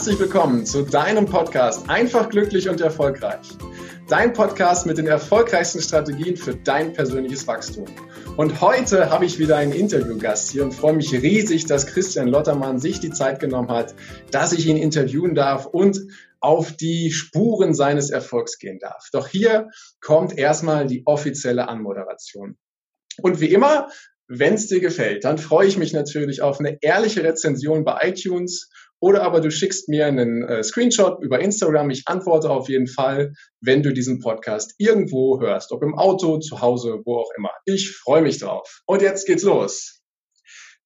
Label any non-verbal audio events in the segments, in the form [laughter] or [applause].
Herzlich willkommen zu deinem Podcast Einfach glücklich und erfolgreich. Dein Podcast mit den erfolgreichsten Strategien für dein persönliches Wachstum. Und heute habe ich wieder einen Interviewgast hier und freue mich riesig, dass Christian Lottermann sich die Zeit genommen hat, dass ich ihn interviewen darf und auf die Spuren seines Erfolgs gehen darf. Doch hier kommt erstmal die offizielle Anmoderation. Und wie immer wenn es dir gefällt, dann freue ich mich natürlich auf eine ehrliche Rezension bei iTunes oder aber du schickst mir einen äh, Screenshot über Instagram. Ich antworte auf jeden Fall, wenn du diesen Podcast irgendwo hörst, ob im Auto, zu Hause, wo auch immer. Ich freue mich drauf. Und jetzt geht's los.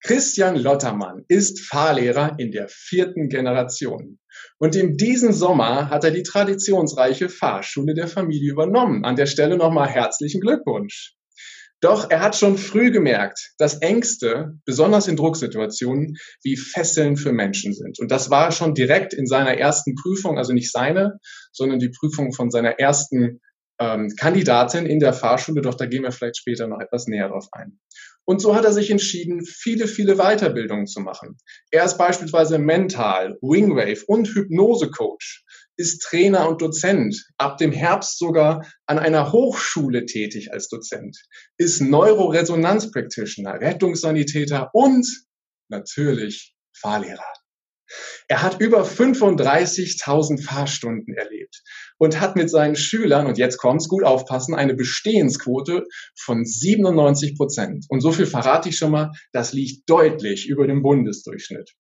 Christian Lottermann ist Fahrlehrer in der vierten Generation. Und in diesem Sommer hat er die traditionsreiche Fahrschule der Familie übernommen. An der Stelle nochmal herzlichen Glückwunsch. Doch er hat schon früh gemerkt, dass Ängste, besonders in Drucksituationen, wie Fesseln für Menschen sind. Und das war schon direkt in seiner ersten Prüfung, also nicht seine, sondern die Prüfung von seiner ersten ähm, Kandidatin in der Fahrschule. Doch da gehen wir vielleicht später noch etwas näher drauf ein. Und so hat er sich entschieden, viele, viele Weiterbildungen zu machen. Er ist beispielsweise Mental, Wingwave und Hypnose-Coach ist Trainer und Dozent, ab dem Herbst sogar an einer Hochschule tätig als Dozent, ist Neuroresonanz-Practitioner, Rettungssanitäter und natürlich Fahrlehrer. Er hat über 35.000 Fahrstunden erlebt und hat mit seinen Schülern, und jetzt kommt's, gut aufpassen, eine Bestehensquote von 97 Prozent. Und so viel verrate ich schon mal, das liegt deutlich über dem Bundesdurchschnitt.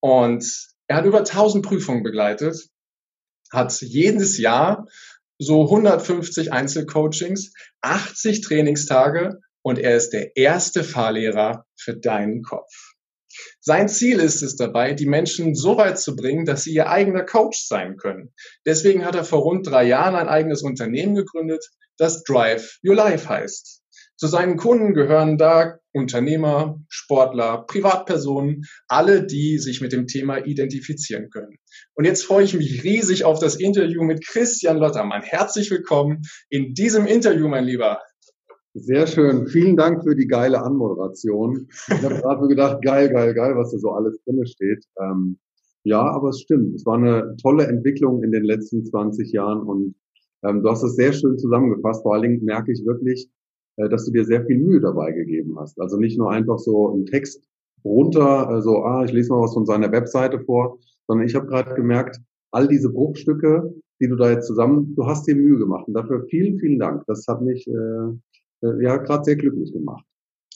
Und er hat über 1000 Prüfungen begleitet hat jedes Jahr so 150 Einzelcoachings, 80 Trainingstage und er ist der erste Fahrlehrer für deinen Kopf. Sein Ziel ist es dabei, die Menschen so weit zu bringen, dass sie ihr eigener Coach sein können. Deswegen hat er vor rund drei Jahren ein eigenes Unternehmen gegründet, das Drive Your Life heißt. Zu seinen Kunden gehören da Unternehmer, Sportler, Privatpersonen, alle, die sich mit dem Thema identifizieren können. Und jetzt freue ich mich riesig auf das Interview mit Christian Lottermann. Herzlich willkommen in diesem Interview, mein Lieber. Sehr schön. Vielen Dank für die geile Anmoderation. Ich habe gerade so gedacht, geil, geil, geil, was da so alles drin steht. Ähm, ja, aber es stimmt. Es war eine tolle Entwicklung in den letzten 20 Jahren und ähm, du hast es sehr schön zusammengefasst. Vor allen Dingen merke ich wirklich, dass du dir sehr viel Mühe dabei gegeben hast. Also nicht nur einfach so einen Text runter, äh, so, ah, ich lese mal was von seiner Webseite vor, sondern ich habe gerade gemerkt, all diese Bruchstücke, die du da jetzt zusammen, du hast dir Mühe gemacht. Und dafür vielen, vielen Dank. Das hat mich äh, äh ja gerade sehr glücklich gemacht.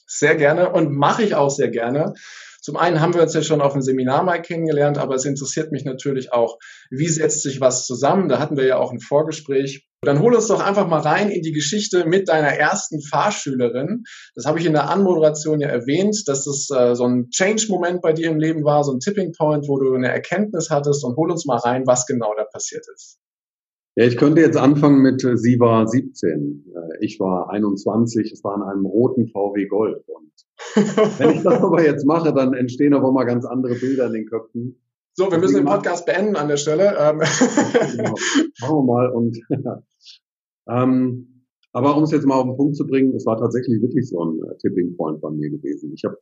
Sehr gerne und mache ich auch sehr gerne. Zum einen haben wir uns ja schon auf dem Seminar mal kennengelernt, aber es interessiert mich natürlich auch, wie setzt sich was zusammen? Da hatten wir ja auch ein Vorgespräch. Dann hol uns doch einfach mal rein in die Geschichte mit deiner ersten Fahrschülerin. Das habe ich in der Anmoderation ja erwähnt, dass das äh, so ein Change-Moment bei dir im Leben war, so ein Tipping Point, wo du eine Erkenntnis hattest und hol uns mal rein, was genau da passiert ist. Ja, ich könnte jetzt anfangen mit, sie war 17, äh, ich war 21, es war in einem roten VW Golf. Und wenn ich das [laughs] aber jetzt mache, dann entstehen aber mal ganz andere Bilder in den Köpfen. So, wir müssen den Podcast beenden an der Stelle. Ähm. Genau. Machen wir mal. Und, [laughs] ähm, aber um es jetzt mal auf den Punkt zu bringen, es war tatsächlich wirklich so ein äh, Tipping Point bei mir gewesen. Ich habe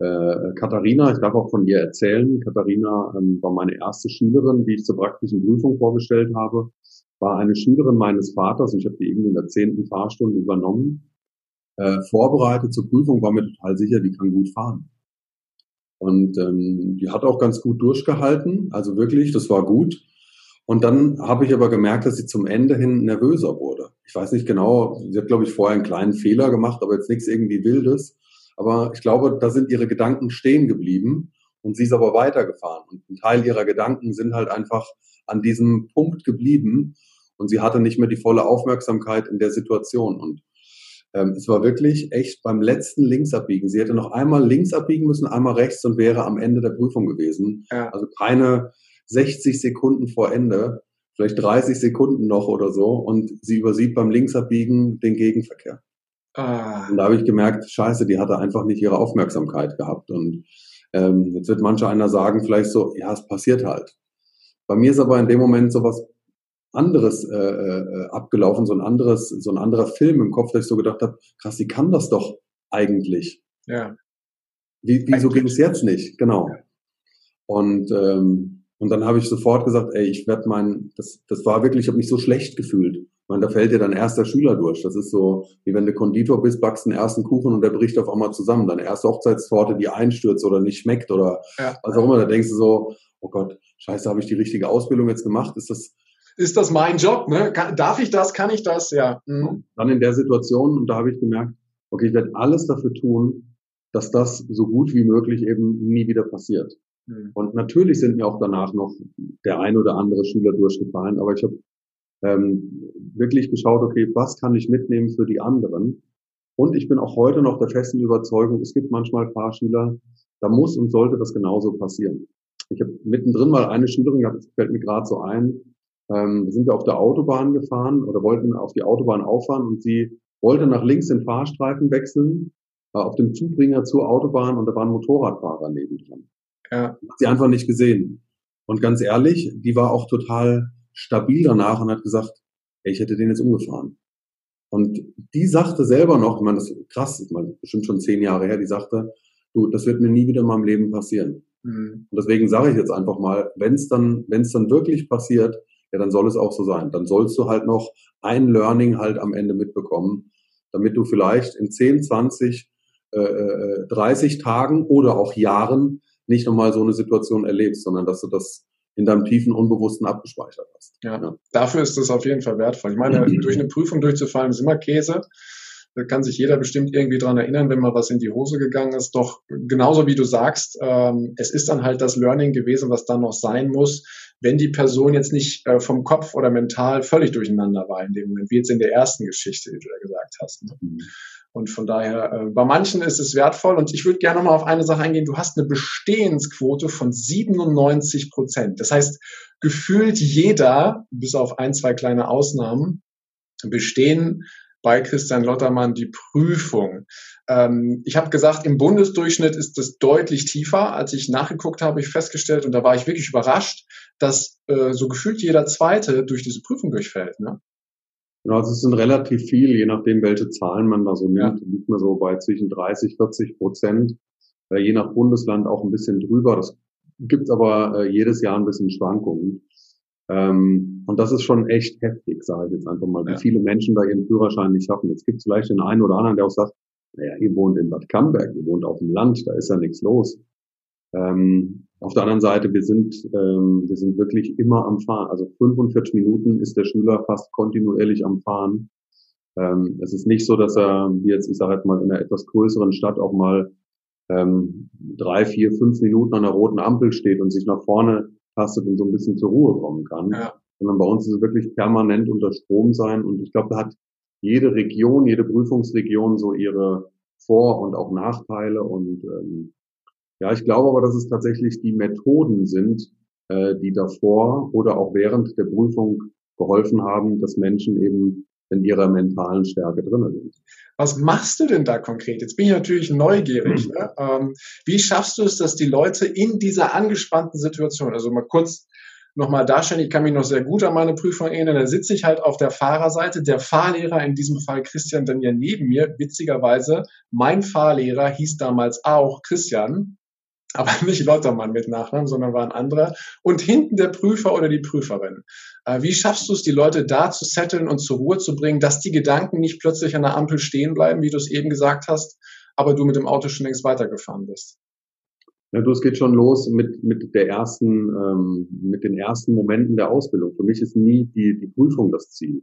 äh, Katharina, ich darf auch von ihr erzählen. Katharina ähm, war meine erste Schülerin, die ich zur praktischen Prüfung vorgestellt habe. War eine Schülerin meines Vaters und ich habe die eben in der zehnten Fahrstunde übernommen. Äh, vorbereitet zur Prüfung, war mir total sicher, die kann gut fahren. Und ähm, die hat auch ganz gut durchgehalten, also wirklich, das war gut. Und dann habe ich aber gemerkt, dass sie zum Ende hin nervöser wurde. Ich weiß nicht genau, sie hat, glaube ich, vorher einen kleinen Fehler gemacht, aber jetzt nichts irgendwie Wildes. Aber ich glaube, da sind ihre Gedanken stehen geblieben und sie ist aber weitergefahren. Und ein Teil ihrer Gedanken sind halt einfach an diesem Punkt geblieben und sie hatte nicht mehr die volle Aufmerksamkeit in der Situation. Und ähm, es war wirklich echt beim letzten Linksabbiegen. Sie hätte noch einmal links abbiegen müssen, einmal rechts und wäre am Ende der Prüfung gewesen. Ja. Also keine 60 Sekunden vor Ende, vielleicht 30 Sekunden noch oder so. Und sie übersieht beim Linksabbiegen den Gegenverkehr. Ah. Und da habe ich gemerkt, scheiße, die hatte einfach nicht ihre Aufmerksamkeit gehabt. Und ähm, jetzt wird mancher einer sagen, vielleicht so, ja, es passiert halt. Bei mir ist aber in dem Moment sowas anderes äh, äh, abgelaufen, so ein anderes, so ein anderer Film im Kopf, dass ich so gedacht habe, krass, die kann das doch eigentlich. Ja. Wie, wieso ging es jetzt nicht? Genau. Und ähm, Und dann habe ich sofort gesagt, ey, ich werde mein, das, das war wirklich, ich habe mich so schlecht gefühlt. Ich meine, da fällt dir dein erster Schüler durch. Das ist so, wie wenn du Konditor bist, backst einen ersten Kuchen und der bricht auf einmal zusammen. Deine erste Hochzeitstorte, die einstürzt oder nicht schmeckt oder ja. was auch immer. Da denkst du so, oh Gott, scheiße, habe ich die richtige Ausbildung jetzt gemacht? Ist das, ist das mein Job? Ne? Kann, darf ich das? Kann ich das? Ja. Mhm. Dann in der Situation, und da habe ich gemerkt, okay, ich werde alles dafür tun, dass das so gut wie möglich eben nie wieder passiert. Mhm. Und natürlich sind mir auch danach noch der ein oder andere Schüler durchgefallen, aber ich habe ähm, wirklich geschaut, okay, was kann ich mitnehmen für die anderen? Und ich bin auch heute noch der festen Überzeugung, es gibt manchmal Fahrschüler, da muss und sollte das genauso passieren. Ich habe mittendrin mal eine Schülerin gehabt, das fällt mir gerade so ein, ähm, sind wir auf der Autobahn gefahren oder wollten auf die Autobahn auffahren und sie wollte nach links den Fahrstreifen wechseln, äh, auf dem Zubringer zur Autobahn und da war ein Motorradfahrer neben dran. Ja. Hat sie einfach nicht gesehen. Und ganz ehrlich, die war auch total stabil danach und hat gesagt, ey, ich hätte den jetzt umgefahren. Und die sagte selber noch, ich meine, das ist krass, ich meine, bestimmt schon zehn Jahre her, die sagte, du, das wird mir nie wieder in meinem Leben passieren. Mhm. Und deswegen sage ich jetzt einfach mal, wenn es dann, wenn es dann wirklich passiert, ja, dann soll es auch so sein. Dann sollst du halt noch ein Learning halt am Ende mitbekommen, damit du vielleicht in 10, 20, äh, 30 äh, Tagen oder auch Jahren nicht nochmal so eine Situation erlebst, sondern dass du das in deinem tiefen Unbewussten abgespeichert hast. Ja, ja. dafür ist das auf jeden Fall wertvoll. Ich meine, [clears throat] durch eine Prüfung durchzufallen ist immer Käse. Da kann sich jeder bestimmt irgendwie dran erinnern, wenn mal was in die Hose gegangen ist. Doch genauso wie du sagst, ähm, es ist dann halt das Learning gewesen, was dann noch sein muss, wenn die Person jetzt nicht äh, vom Kopf oder mental völlig durcheinander war in dem Moment, wie jetzt in der ersten Geschichte, die du da gesagt hast. Ne? Mhm. Und von daher, äh, bei manchen ist es wertvoll. Und ich würde gerne mal auf eine Sache eingehen. Du hast eine Bestehensquote von 97 Prozent. Das heißt, gefühlt jeder, bis auf ein, zwei kleine Ausnahmen, bestehen bei Christian Lottermann die Prüfung. Ähm, ich habe gesagt, im Bundesdurchschnitt ist es deutlich tiefer. Als ich nachgeguckt habe, ich festgestellt, und da war ich wirklich überrascht, dass äh, so gefühlt jeder Zweite durch diese Prüfung durchfällt. Ne? Genau, also es sind relativ viel, je nachdem, welche Zahlen man da so nimmt, ja. liegt man so bei zwischen 30, 40 Prozent, äh, je nach Bundesland auch ein bisschen drüber. Das gibt aber äh, jedes Jahr ein bisschen Schwankungen. Ähm, und das ist schon echt heftig, sage ich jetzt einfach mal, wie ja. viele Menschen da ihren Führerschein nicht schaffen. Jetzt gibt es vielleicht den einen oder anderen, der auch sagt, naja, ihr wohnt in Bad Camberg, ihr wohnt auf dem Land, da ist ja nichts los. Ähm, auf der anderen Seite, wir sind, ähm, wir sind wirklich immer am Fahren. Also 45 Minuten ist der Schüler fast kontinuierlich am Fahren. Ähm, es ist nicht so, dass er, wie jetzt, ich sage jetzt mal, in einer etwas größeren Stadt auch mal ähm, drei, vier, fünf Minuten an der roten Ampel steht und sich nach vorne tastet und so ein bisschen zur Ruhe kommen kann. Ja. Sondern bei uns ist es wirklich permanent unter Strom sein. Und ich glaube, da hat jede Region, jede Prüfungsregion so ihre Vor- und auch Nachteile. Und ähm, ja, ich glaube aber, dass es tatsächlich die Methoden sind, äh, die davor oder auch während der Prüfung geholfen haben, dass Menschen eben in ihrer mentalen Stärke drin sind. Was machst du denn da konkret? Jetzt bin ich natürlich neugierig. Ne? Ähm, wie schaffst du es, dass die Leute in dieser angespannten Situation, also mal kurz nochmal darstellen, ich kann mich noch sehr gut an meine Prüfung erinnern, da sitze ich halt auf der Fahrerseite, der Fahrlehrer, in diesem Fall Christian, dann ja neben mir, witzigerweise, mein Fahrlehrer hieß damals auch Christian, aber [laughs] nicht Lottermann mit Nachnamen, sondern war ein anderer. Und hinten der Prüfer oder die Prüferin. Äh, wie schaffst du es, die Leute da zu setteln und zur Ruhe zu bringen, dass die Gedanken nicht plötzlich an der Ampel stehen bleiben, wie du es eben gesagt hast, aber du mit dem Auto schon längst weitergefahren bist? Ja, du, es geht schon los mit, mit der ersten, ähm, mit den ersten Momenten der Ausbildung. Für mich ist nie die, die Prüfung das Ziel.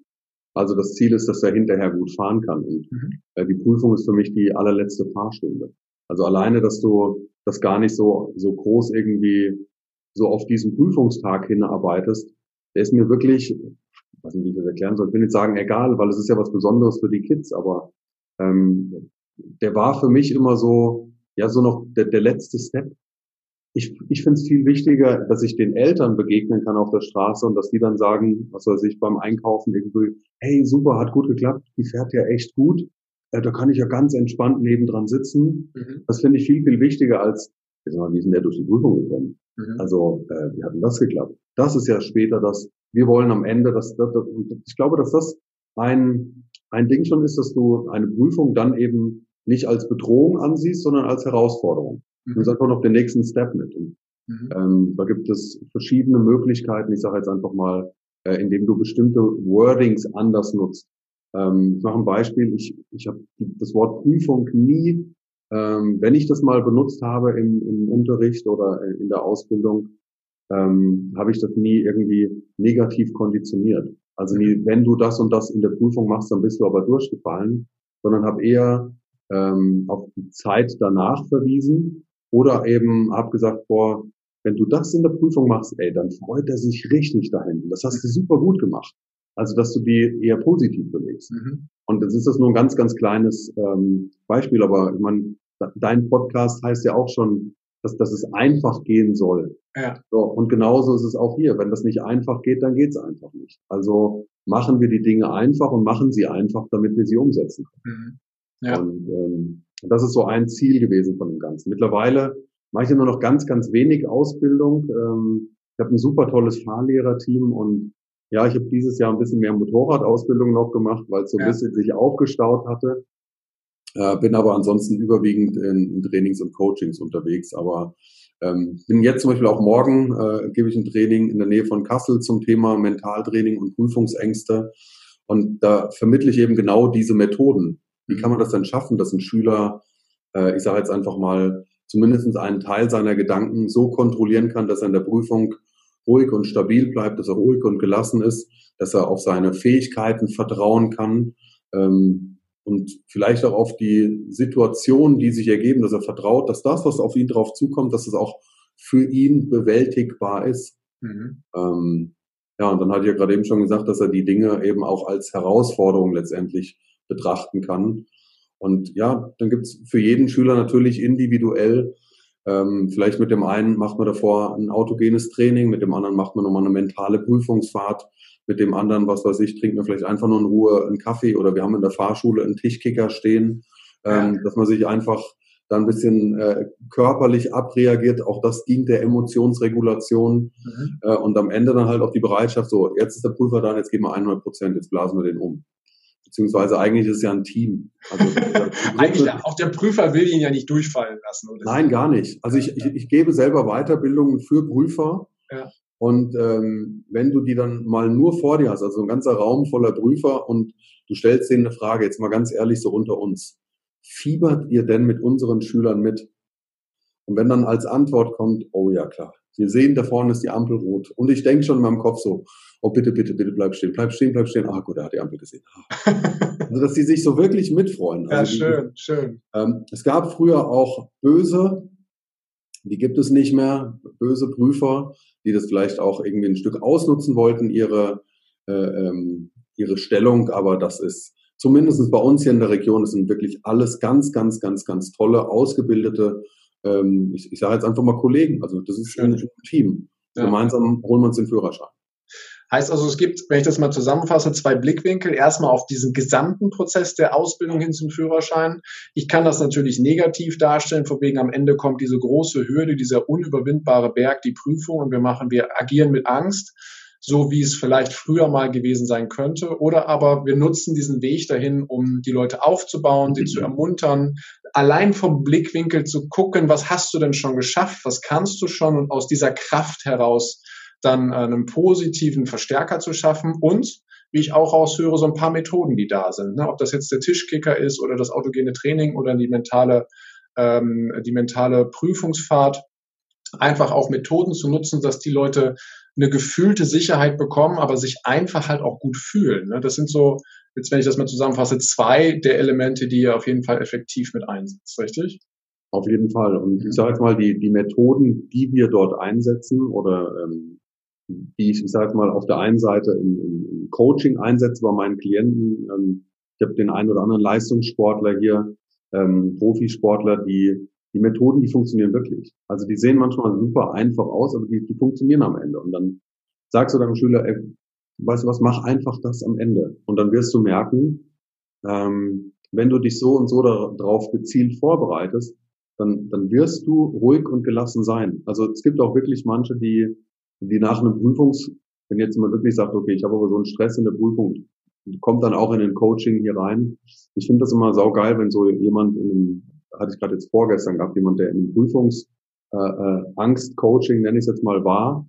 Also das Ziel ist, dass er hinterher gut fahren kann. Und mhm. äh, die Prüfung ist für mich die allerletzte Fahrstunde. Also alleine, dass du das gar nicht so, so groß irgendwie so auf diesen Prüfungstag hinarbeitest, der ist mir wirklich, ich weiß nicht, wie ich das erklären soll, ich will nicht sagen egal, weil es ist ja was Besonderes für die Kids, aber ähm, der war für mich immer so, ja, so noch der, der letzte Step. Ich, ich finde es viel wichtiger, dass ich den Eltern begegnen kann auf der Straße und dass die dann sagen, was weiß ich, beim Einkaufen irgendwie, hey, super, hat gut geklappt, die fährt ja echt gut äh, da kann ich ja ganz entspannt nebendran sitzen. Mhm. Das finde ich viel, viel wichtiger als, jetzt mal, wie sind der durch die Prüfung gekommen? Mhm. Also, äh, wie hat denn das geklappt? Das ist ja später das, wir wollen am Ende, dass, das, das, ich glaube, dass das ein, ein Ding schon ist, dass du eine Prüfung dann eben nicht als Bedrohung ansiehst, sondern als Herausforderung. Mhm. Du sagst auch noch den nächsten Step mit. Und Mhm. Ähm, da gibt es verschiedene Möglichkeiten. Ich sage jetzt einfach mal, äh, indem du bestimmte Wordings anders nutzt. Ähm, ich mache ein Beispiel. Ich, ich habe das Wort Prüfung nie, ähm, wenn ich das mal benutzt habe im, im Unterricht oder in der Ausbildung, ähm, habe ich das nie irgendwie negativ konditioniert. Also nie, wenn du das und das in der Prüfung machst, dann bist du aber durchgefallen, sondern habe eher ähm, auf die Zeit danach verwiesen oder eben habe gesagt, boah, wenn du das in der Prüfung machst, ey, dann freut er sich richtig da hinten. Das hast du super gut gemacht. Also, dass du die eher positiv belegst. Mhm. Und jetzt ist das nur ein ganz, ganz kleines ähm, Beispiel, aber ich meine, dein Podcast heißt ja auch schon, dass, dass es einfach gehen soll. Ja. So, und genauso ist es auch hier. Wenn das nicht einfach geht, dann geht es einfach nicht. Also machen wir die Dinge einfach und machen sie einfach, damit wir sie umsetzen können. Mhm. Ja. Und ähm, das ist so ein Ziel gewesen von dem Ganzen. Mittlerweile mache ich ja nur noch ganz, ganz wenig Ausbildung. Ähm, ich habe ein super tolles Fahrlehrerteam und ja, ich habe dieses Jahr ein bisschen mehr Motorradausbildung noch gemacht, weil es so ein ja. bisschen sich aufgestaut hatte. Äh, bin aber ansonsten überwiegend in, in, Trainings und Coachings unterwegs. Aber ähm, bin jetzt zum Beispiel auch morgen, äh, gebe ich ein Training in der Nähe von Kassel zum Thema Mentaltraining und Prüfungsängste. Und da vermittle ich eben genau diese Methoden. Wie kann man das denn schaffen, dass ein Schüler, äh, ich sage jetzt einfach mal, zumindest einen Teil seiner Gedanken so kontrollieren kann, dass er in der Prüfung ruhig und stabil bleibt, dass er ruhig und gelassen ist, dass er auf seine Fähigkeiten vertrauen kann ähm, und vielleicht auch auf die Situationen, die sich ergeben, dass er vertraut, dass das, was auf ihn drauf zukommt, dass es auch für ihn bewältigbar ist. Mhm. Ähm, ja, und dann hatte ich ja gerade eben schon gesagt, dass er die Dinge eben auch als Herausforderung letztendlich betrachten kann. Und ja, dann gibt's für jeden Schüler natürlich individuell ähm, vielleicht mit dem einen macht man davor ein autogenes Training, mit dem anderen macht man nochmal eine mentale Prüfungsfahrt, mit dem anderen, was weiß ich, trinkt man vielleicht einfach nur in Ruhe einen Kaffee oder wir haben in der Fahrschule einen Tischkicker stehen, ähm, ja. dass man sich einfach da ein bisschen äh, körperlich abreagiert. Auch das dient der Emotionsregulation mhm. äh, und am Ende dann halt auch die Bereitschaft, so, jetzt ist der Prüfer da, jetzt geben wir 100 Prozent, jetzt blasen wir den um beziehungsweise eigentlich ist es ja ein Team. Also, [laughs] eigentlich auch der Prüfer will ihn ja nicht durchfallen lassen. Oder? Nein, gar nicht. Also ich, ich, ich gebe selber Weiterbildungen für Prüfer. Ja. Und ähm, wenn du die dann mal nur vor dir hast, also ein ganzer Raum voller Prüfer und du stellst denen eine Frage, jetzt mal ganz ehrlich so unter uns, fiebert ihr denn mit unseren Schülern mit? Und wenn dann als Antwort kommt, oh ja klar, wir sehen, da vorne ist die Ampel rot. Und ich denke schon in meinem Kopf so, oh bitte, bitte, bitte bleib stehen, bleib stehen, bleib stehen. Ah gut, er hat die Ampel gesehen. Ah. [laughs] also dass die sich so wirklich mitfreuen. Also ja, schön, die, schön. Ähm, es gab früher auch böse, die gibt es nicht mehr, böse Prüfer, die das vielleicht auch irgendwie ein Stück ausnutzen wollten, ihre, äh, ähm, ihre Stellung, aber das ist zumindest bei uns hier in der Region, das sind wirklich alles ganz, ganz, ganz, ganz tolle, ausgebildete, ähm, ich, ich sage jetzt einfach mal Kollegen, also das ist Schön. ein Team. Ja. Gemeinsam holen wir uns den Führerschein. Heißt also, es gibt, wenn ich das mal zusammenfasse, zwei Blickwinkel. Erstmal auf diesen gesamten Prozess der Ausbildung hin zum Führerschein. Ich kann das natürlich negativ darstellen, von wegen am Ende kommt diese große Hürde, dieser unüberwindbare Berg, die Prüfung und wir machen, wir agieren mit Angst, so wie es vielleicht früher mal gewesen sein könnte. Oder aber wir nutzen diesen Weg dahin, um die Leute aufzubauen, sie zu ermuntern, allein vom Blickwinkel zu gucken, was hast du denn schon geschafft, was kannst du schon und aus dieser Kraft heraus dann einen positiven Verstärker zu schaffen und wie ich auch raushöre, so ein paar Methoden, die da sind. Ne? Ob das jetzt der Tischkicker ist oder das autogene Training oder die mentale, ähm, die mentale Prüfungsfahrt. Einfach auch Methoden zu nutzen, dass die Leute eine gefühlte Sicherheit bekommen, aber sich einfach halt auch gut fühlen. Ne? Das sind so, jetzt wenn ich das mal zusammenfasse, zwei der Elemente, die ihr auf jeden Fall effektiv mit einsetzt, richtig? Auf jeden Fall. Und ich sage jetzt mal, die, die Methoden, die wir dort einsetzen oder ähm, die ich, ich sage mal, auf der einen Seite im, im Coaching einsetze bei meinen Klienten. Ähm, ich habe den einen oder anderen Leistungssportler hier, ähm, Profisportler, die die Methoden, die funktionieren wirklich. Also die sehen manchmal super einfach aus, aber die, die funktionieren am Ende. Und dann sagst du deinem Schüler, ey, weißt du was, mach einfach das am Ende. Und dann wirst du merken, ähm, wenn du dich so und so darauf gezielt vorbereitest, dann, dann wirst du ruhig und gelassen sein. Also es gibt auch wirklich manche, die die nach einem Prüfungs, wenn jetzt jemand wirklich sagt, okay, ich habe aber so einen Stress in der Prüfung, kommt dann auch in den Coaching hier rein. Ich finde das immer saugeil, wenn so jemand in einem, hatte ich gerade jetzt vorgestern gehabt, jemand, der in einem Prüfungs, äh, äh, Angst-Coaching, nenne ich es jetzt mal, war,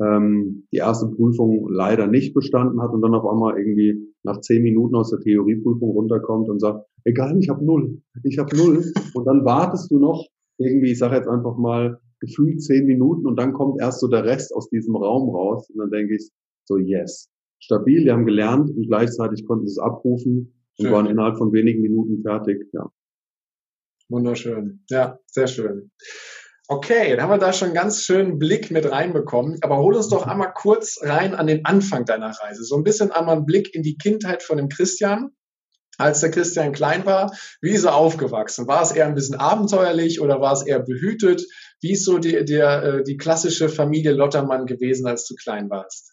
ähm, die erste Prüfung leider nicht bestanden hat und dann auf einmal irgendwie nach zehn Minuten aus der Theorieprüfung runterkommt und sagt, egal, ich habe null, ich habe null. Und dann wartest du noch irgendwie, ich sage jetzt einfach mal, gefühlt zehn Minuten und dann kommt erst so der Rest aus diesem Raum raus und dann denke ich so, yes, stabil, wir haben gelernt und gleichzeitig konnten sie es abrufen und schön. waren innerhalb von wenigen Minuten fertig, ja. Wunderschön. Ja, sehr schön. Okay, dann haben wir da schon einen ganz schönen Blick mit reinbekommen. Aber hol uns doch einmal kurz rein an den Anfang deiner Reise. So ein bisschen einmal einen Blick in die Kindheit von dem Christian. Als der Christian klein war, wie ist er aufgewachsen? War es eher ein bisschen abenteuerlich oder war es eher behütet? Wie ist so die, der, äh, die klassische Familie Lottermann gewesen, als du klein warst?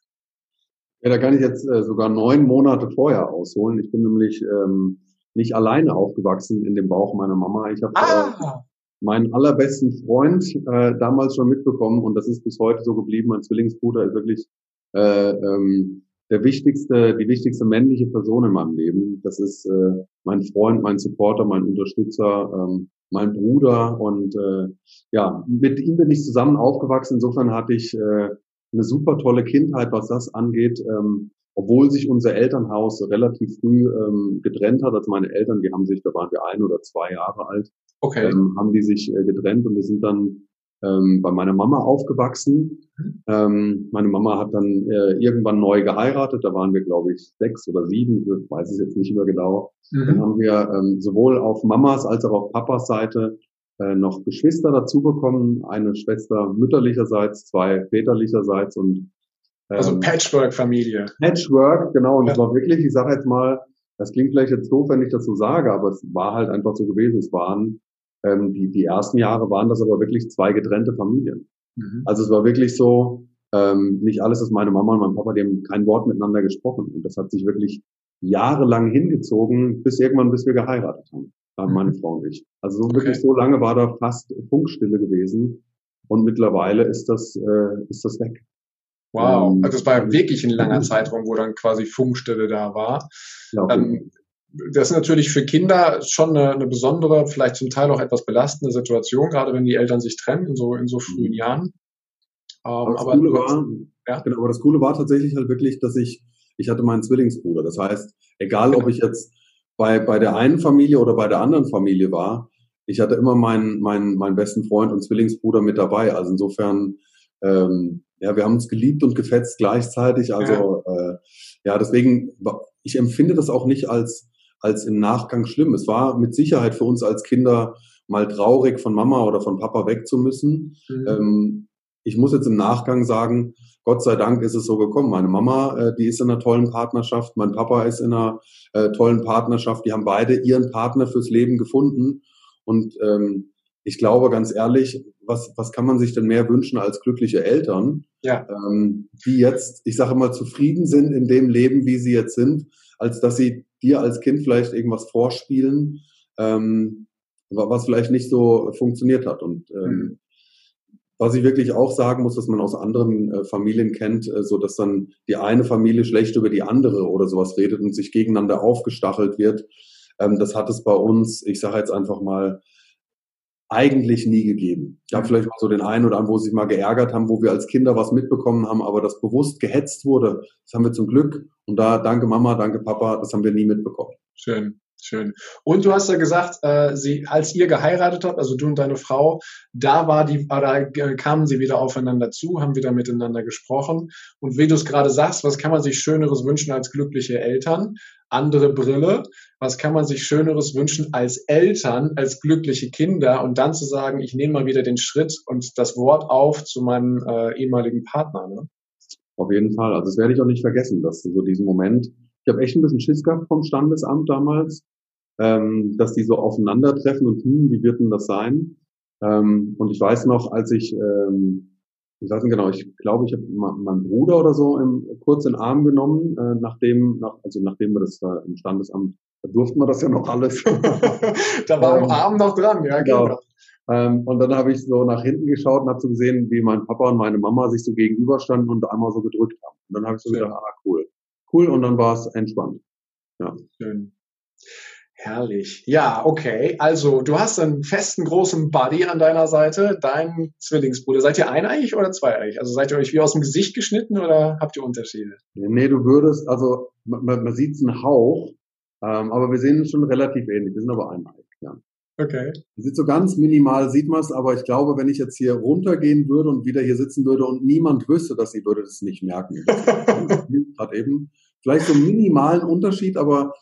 Ja, da kann ich jetzt äh, sogar neun Monate vorher ausholen. Ich bin nämlich ähm, nicht alleine aufgewachsen in dem Bauch meiner Mama. Ich habe ah. Meinen allerbesten Freund äh, damals schon mitbekommen und das ist bis heute so geblieben. Mein Zwillingsbruder ist wirklich äh, ähm, der wichtigste, die wichtigste männliche Person in meinem Leben. Das ist äh, mein Freund, mein Supporter, mein Unterstützer, ähm, mein Bruder und äh, ja, mit ihm bin ich zusammen aufgewachsen. Insofern hatte ich äh, eine super tolle Kindheit, was das angeht. Ähm, obwohl sich unser Elternhaus relativ früh ähm, getrennt hat, also meine Eltern, die haben sich, da waren wir ein oder zwei Jahre alt, okay. ähm, haben die sich äh, getrennt und wir sind dann ähm, bei meiner Mama aufgewachsen. Mhm. Ähm, meine Mama hat dann äh, irgendwann neu geheiratet, da waren wir, glaube ich, sechs oder sieben, ich weiß es jetzt nicht mehr genau. Mhm. Dann haben wir ähm, sowohl auf Mamas als auch auf Papas Seite äh, noch Geschwister dazu bekommen, eine Schwester mütterlicherseits, zwei väterlicherseits und also ähm, Patchwork-Familie. Patchwork, genau. Und es war wirklich, ich sage jetzt mal, das klingt vielleicht jetzt doof, wenn ich das so sage, aber es war halt einfach so gewesen. Es waren ähm, die, die ersten Jahre waren das aber wirklich zwei getrennte Familien. Mhm. Also es war wirklich so, ähm, nicht alles ist meine Mama und mein Papa, die haben kein Wort miteinander gesprochen. Und das hat sich wirklich jahrelang hingezogen, bis irgendwann, bis wir geheiratet haben, äh, meine mhm. Frau und ich. Also so okay. wirklich so lange war da fast Funkstille gewesen. Und mittlerweile ist das, äh, ist das weg. Wow, ähm, also es war wirklich ein langer [laughs] Zeitraum, wo dann quasi Funkstille da war. Ja, ähm, das ist natürlich für Kinder schon eine, eine, besondere, vielleicht zum Teil auch etwas belastende Situation, gerade wenn die Eltern sich trennen in so, in so frühen mhm. Jahren. Ähm, aber, das aber, Coole war, ja? genau, aber das Coole war tatsächlich halt wirklich, dass ich, ich hatte meinen Zwillingsbruder. Das heißt, egal genau. ob ich jetzt bei, bei der einen Familie oder bei der anderen Familie war, ich hatte immer meinen, meinen, meinen besten Freund und Zwillingsbruder mit dabei. Also insofern, ähm, ja, wir haben uns geliebt und gefetzt gleichzeitig. Also ja, äh, ja deswegen, ich empfinde das auch nicht als als im Nachgang schlimm. Es war mit Sicherheit für uns als Kinder mal traurig, von Mama oder von Papa weg zu müssen. Mhm. Ähm, ich muss jetzt im Nachgang sagen, Gott sei Dank ist es so gekommen. Meine Mama, äh, die ist in einer tollen Partnerschaft, mein Papa ist in einer äh, tollen Partnerschaft. Die haben beide ihren Partner fürs Leben gefunden. Und ähm, ich glaube ganz ehrlich, was, was kann man sich denn mehr wünschen als glückliche Eltern, ja. ähm, die jetzt, ich sage mal, zufrieden sind in dem Leben, wie sie jetzt sind, als dass sie dir als Kind vielleicht irgendwas vorspielen, ähm, was vielleicht nicht so funktioniert hat. Und ähm, mhm. was ich wirklich auch sagen muss, dass man aus anderen äh, Familien kennt, äh, so dass dann die eine Familie schlecht über die andere oder sowas redet und sich gegeneinander aufgestachelt wird. Ähm, das hat es bei uns, ich sage jetzt einfach mal, eigentlich nie gegeben. Ich habe vielleicht mal so den einen oder anderen, wo sie sich mal geärgert haben, wo wir als Kinder was mitbekommen haben, aber das bewusst gehetzt wurde, das haben wir zum Glück. Und da danke Mama, danke Papa, das haben wir nie mitbekommen. Schön. Schön. Und du hast ja gesagt, äh, sie, als ihr geheiratet habt, also du und deine Frau, da war die, da kamen sie wieder aufeinander zu, haben wieder miteinander gesprochen. Und wie du es gerade sagst, was kann man sich Schöneres wünschen als glückliche Eltern? Andere Brille. Was kann man sich Schöneres wünschen als Eltern, als glückliche Kinder? Und dann zu sagen, ich nehme mal wieder den Schritt und das Wort auf zu meinem äh, ehemaligen Partner. Ne? Auf jeden Fall. Also das werde ich auch nicht vergessen, dass so diesen Moment, ich habe echt ein bisschen Schiss gehabt vom Standesamt damals, ähm, dass die so aufeinandertreffen und hm, wie wird denn das sein? Ähm, und ich weiß noch, als ich, ähm, ich weiß nicht genau, ich glaube, ich habe meinen Bruder oder so im, kurz in den Arm genommen, äh, nachdem, nach, also nachdem wir das da im Standesamt, da durften wir das ja noch alles. [laughs] da war im ähm, Arm noch dran, ja, genau. genau. Ähm, und dann habe ich so nach hinten geschaut und habe so gesehen, wie mein Papa und meine Mama sich so gegenüberstanden und einmal so gedrückt haben. Und dann habe ich so Schön. gedacht, ah, cool. Cool, und dann war es entspannt. Ja. Schön. Herrlich. Ja, okay. Also, du hast einen festen großen Buddy an deiner Seite, dein Zwillingsbruder. Seid ihr eineigig oder zweieigig? Also seid ihr euch wie aus dem Gesicht geschnitten oder habt ihr Unterschiede? Nee, du würdest, also man, man sieht einen Hauch, ähm, aber wir sehen uns schon relativ ähnlich. Wir sind aber eineigig, ja. Okay. Sieht so ganz minimal, sieht man es, aber ich glaube, wenn ich jetzt hier runtergehen würde und wieder hier sitzen würde und niemand wüsste, dass sie würde das nicht merken. [laughs] Hat eben vielleicht so einen minimalen Unterschied, aber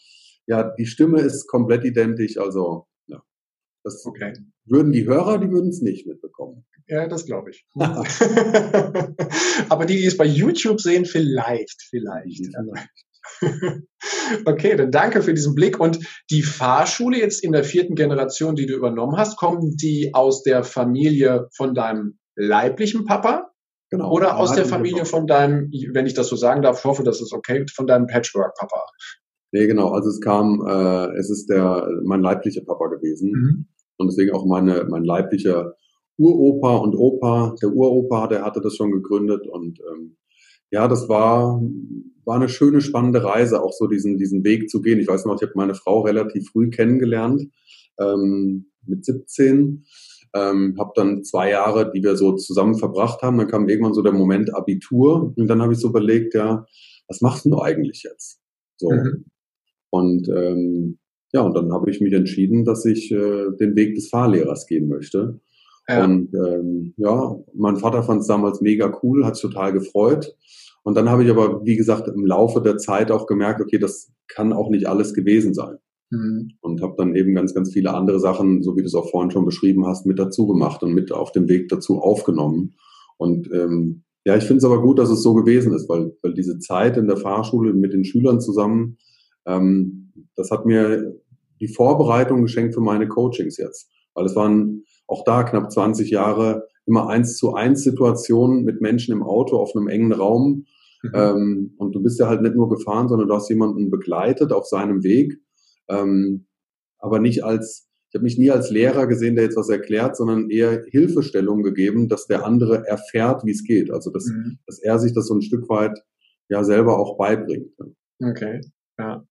ja, die Stimme ist komplett identisch, also ja. Das okay. würden die Hörer, die würden es nicht mitbekommen. Ja, das glaube ich. [laughs] Aber die, die es bei YouTube sehen, vielleicht, vielleicht. [laughs] okay, dann danke für diesen Blick. Und die Fahrschule jetzt in der vierten Generation, die du übernommen hast, kommen die aus der Familie von deinem leiblichen Papa? Genau. Oder aus der Familie von deinem, wenn ich das so sagen darf, hoffe, das ist okay, von deinem Patchwork-Papa? Nee, genau. Also es kam, äh, es ist der mein leiblicher Papa gewesen mhm. und deswegen auch meine mein leiblicher Uropa und Opa. Der Uropa, der hatte das schon gegründet und ähm, ja, das war war eine schöne spannende Reise, auch so diesen diesen Weg zu gehen. Ich weiß noch, ich habe meine Frau relativ früh kennengelernt ähm, mit 17. Ähm, habe dann zwei Jahre, die wir so zusammen verbracht haben. Dann kam irgendwann so der Moment Abitur und dann habe ich so überlegt, ja, was machst du eigentlich jetzt? So, mhm. Und ähm, ja, und dann habe ich mich entschieden, dass ich äh, den Weg des Fahrlehrers gehen möchte. Ja. Und ähm, ja, mein Vater fand es damals mega cool, hat sich total gefreut. Und dann habe ich aber, wie gesagt, im Laufe der Zeit auch gemerkt, okay, das kann auch nicht alles gewesen sein. Mhm. Und habe dann eben ganz, ganz viele andere Sachen, so wie du es auch vorhin schon beschrieben hast, mit dazu gemacht und mit auf dem Weg dazu aufgenommen. Und ähm, ja, ich finde es aber gut, dass es so gewesen ist, weil, weil diese Zeit in der Fahrschule mit den Schülern zusammen, ähm, das hat mir die Vorbereitung geschenkt für meine Coachings jetzt. Weil es waren auch da knapp 20 Jahre immer eins zu eins Situationen mit Menschen im Auto auf einem engen Raum. Mhm. Ähm, und du bist ja halt nicht nur gefahren, sondern du hast jemanden begleitet auf seinem Weg. Ähm, aber nicht als, ich habe mich nie als Lehrer gesehen, der jetzt was erklärt, sondern eher Hilfestellung gegeben, dass der andere erfährt, wie es geht. Also dass, mhm. dass er sich das so ein Stück weit ja selber auch beibringt. Okay, ja.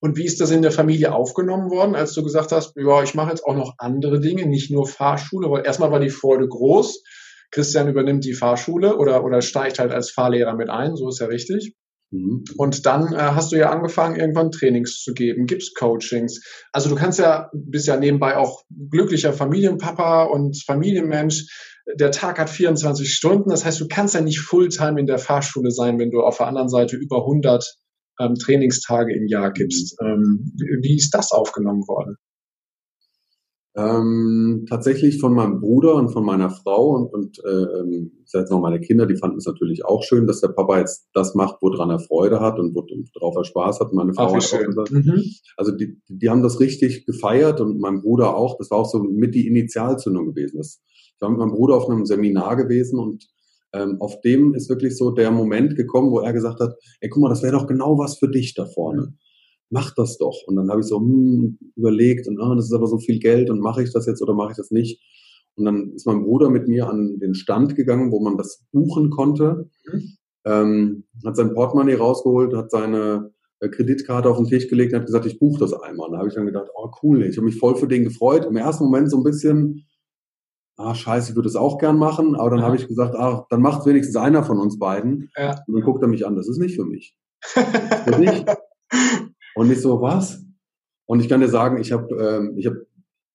Und wie ist das in der Familie aufgenommen worden, als du gesagt hast, ja, ich mache jetzt auch noch andere Dinge, nicht nur Fahrschule, weil erstmal war die Freude groß. Christian übernimmt die Fahrschule oder, oder steigt halt als Fahrlehrer mit ein, so ist ja richtig. Mhm. Und dann äh, hast du ja angefangen, irgendwann Trainings zu geben, gibst Coachings. Also du kannst ja, bist ja nebenbei auch glücklicher Familienpapa und Familienmensch. Der Tag hat 24 Stunden. Das heißt, du kannst ja nicht Fulltime in der Fahrschule sein, wenn du auf der anderen Seite über 100 ähm, Trainingstage im Jahr gibst. Ähm, wie ist das aufgenommen worden? Ähm, tatsächlich von meinem Bruder und von meiner Frau und, und äh, ähm, ich sage jetzt noch meine Kinder, die fanden es natürlich auch schön, dass der Papa jetzt das macht, woran er Freude hat und worauf er Spaß hat. Meine Frau Ach, hat auch gesagt, mhm. also die, die haben das richtig gefeiert und mein Bruder auch. Das war auch so mit die Initialzündung gewesen. Das, ich war mit meinem Bruder auf einem Seminar gewesen und ähm, auf dem ist wirklich so der Moment gekommen, wo er gesagt hat, ey, guck mal, das wäre doch genau was für dich da vorne. Mach das doch. Und dann habe ich so hm, überlegt und ah, das ist aber so viel Geld und mache ich das jetzt oder mache ich das nicht? Und dann ist mein Bruder mit mir an den Stand gegangen, wo man das buchen konnte, mhm. ähm, hat sein Portemonnaie rausgeholt, hat seine äh, Kreditkarte auf den Tisch gelegt und hat gesagt, ich buche das einmal. Und da habe ich dann gedacht, oh cool, ich habe mich voll für den gefreut. Im ersten Moment so ein bisschen, ah, scheiße, ich würde es auch gern machen, aber dann ja. habe ich gesagt, ah, dann macht wenigstens einer von uns beiden. Ja. Und dann guckt er mich an, das ist nicht für mich. [laughs] für dich. Und ich so, was? Und ich kann dir sagen, ich habe ähm, ich hab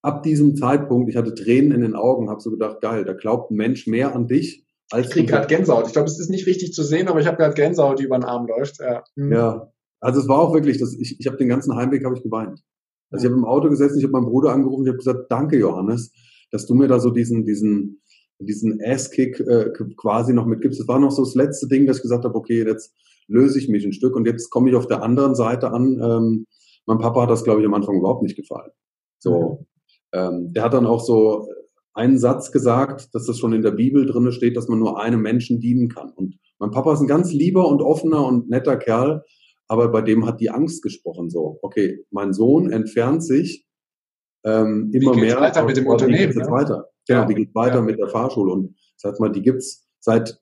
ab diesem Zeitpunkt, ich hatte Tränen in den Augen, habe so gedacht, geil, da glaubt ein Mensch mehr an dich als Ich kriege gerade Gänsehaut. Ich glaube, es ist nicht richtig zu sehen, aber ich habe gerade Gänsehaut, die über den Arm läuft. Ja. Mhm. ja. Also es war auch wirklich, das, ich, ich habe den ganzen Heimweg habe ich geweint. Also ich habe im Auto gesessen, ich habe meinen Bruder angerufen, ich habe gesagt, danke Johannes, dass du mir da so diesen, diesen, diesen Ass-Kick äh, quasi noch mitgibst. Das war noch so das letzte Ding, dass ich gesagt habe, okay, jetzt löse ich mich ein Stück und jetzt komme ich auf der anderen Seite an. Ähm, mein Papa hat das, glaube ich, am Anfang überhaupt nicht gefallen. So, mhm. ähm, der hat dann auch so einen Satz gesagt, dass das schon in der Bibel drinne steht, dass man nur einem Menschen dienen kann. Und mein Papa ist ein ganz lieber und offener und netter Kerl, aber bei dem hat die Angst gesprochen. So, okay, mein Sohn entfernt sich ähm, immer wie mehr. weiter mit dem Unternehmen? Wie ne? weiter? Genau, ja, die geht weiter ja. mit der Fahrschule. Und sag mal, die gibt's seit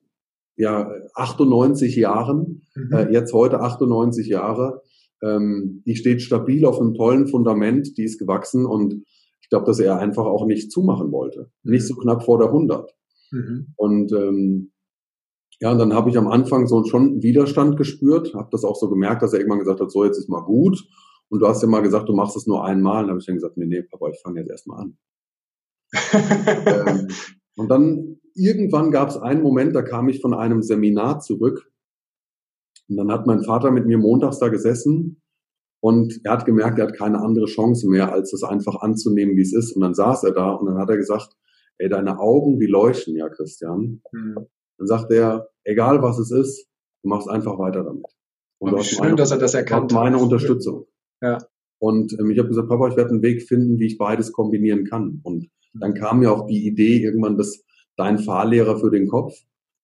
ja 98 Jahren, mhm. äh, jetzt heute 98 Jahre. ähm, die steht stabil auf einem tollen Fundament, die ist gewachsen und ich glaube, dass er einfach auch nicht zumachen wollte. Nicht so knapp vor der 100. Mhm. Und ähm, ja, und dann habe ich am Anfang so schon Widerstand gespürt, habe das auch so gemerkt, dass er irgendwann gesagt hat, so jetzt ist mal gut. Und du hast ja mal gesagt, du machst es nur einmal. Und habe ich dann gesagt, nee, nee, Papa, ich fange jetzt erstmal an. [laughs] ähm, und dann irgendwann gab es einen Moment, da kam ich von einem Seminar zurück. Und dann hat mein Vater mit mir montags da gesessen und er hat gemerkt, er hat keine andere Chance mehr, als es einfach anzunehmen, wie es ist. Und dann saß er da und dann hat er gesagt, ey, deine Augen, die leuchten ja, Christian. Mhm. Dann sagt er, egal was es ist, du machst einfach weiter damit. Und du schön, dass er das erkannt hat. Meine Unterstützung. Ja. Und ähm, ich habe gesagt, Papa, ich werde einen Weg finden, wie ich beides kombinieren kann. Und dann kam mir auch die Idee irgendwann, dass dein Fahrlehrer für den Kopf.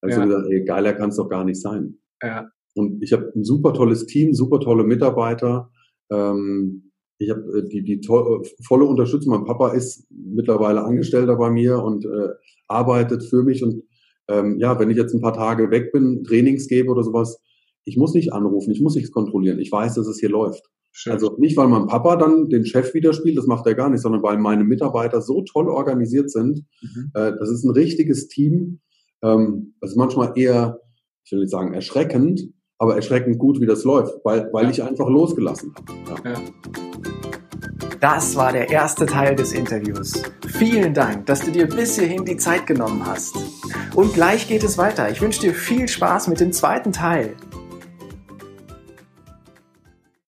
Da ja. ich gesagt, ey, geiler kann es doch gar nicht sein. Ja. Und ich habe ein super tolles Team, super tolle Mitarbeiter. Ähm, ich habe äh, die, die to volle Unterstützung. Mein Papa ist mittlerweile Angestellter bei mir und äh, arbeitet für mich. Und ähm, ja, wenn ich jetzt ein paar Tage weg bin, Trainings gebe oder sowas, ich muss nicht anrufen, ich muss nichts kontrollieren. Ich weiß, dass es hier läuft. Schön. Also nicht, weil mein Papa dann den Chef wieder spielt, das macht er gar nicht, sondern weil meine Mitarbeiter so toll organisiert sind. Mhm. Äh, das ist ein richtiges Team. Ähm, das ist manchmal eher, ich will nicht sagen erschreckend, aber erschreckend gut, wie das läuft, weil, weil ich einfach losgelassen habe. Ja. Ja. Das war der erste Teil des Interviews. Vielen Dank, dass du dir bis hierhin die Zeit genommen hast. Und gleich geht es weiter. Ich wünsche dir viel Spaß mit dem zweiten Teil.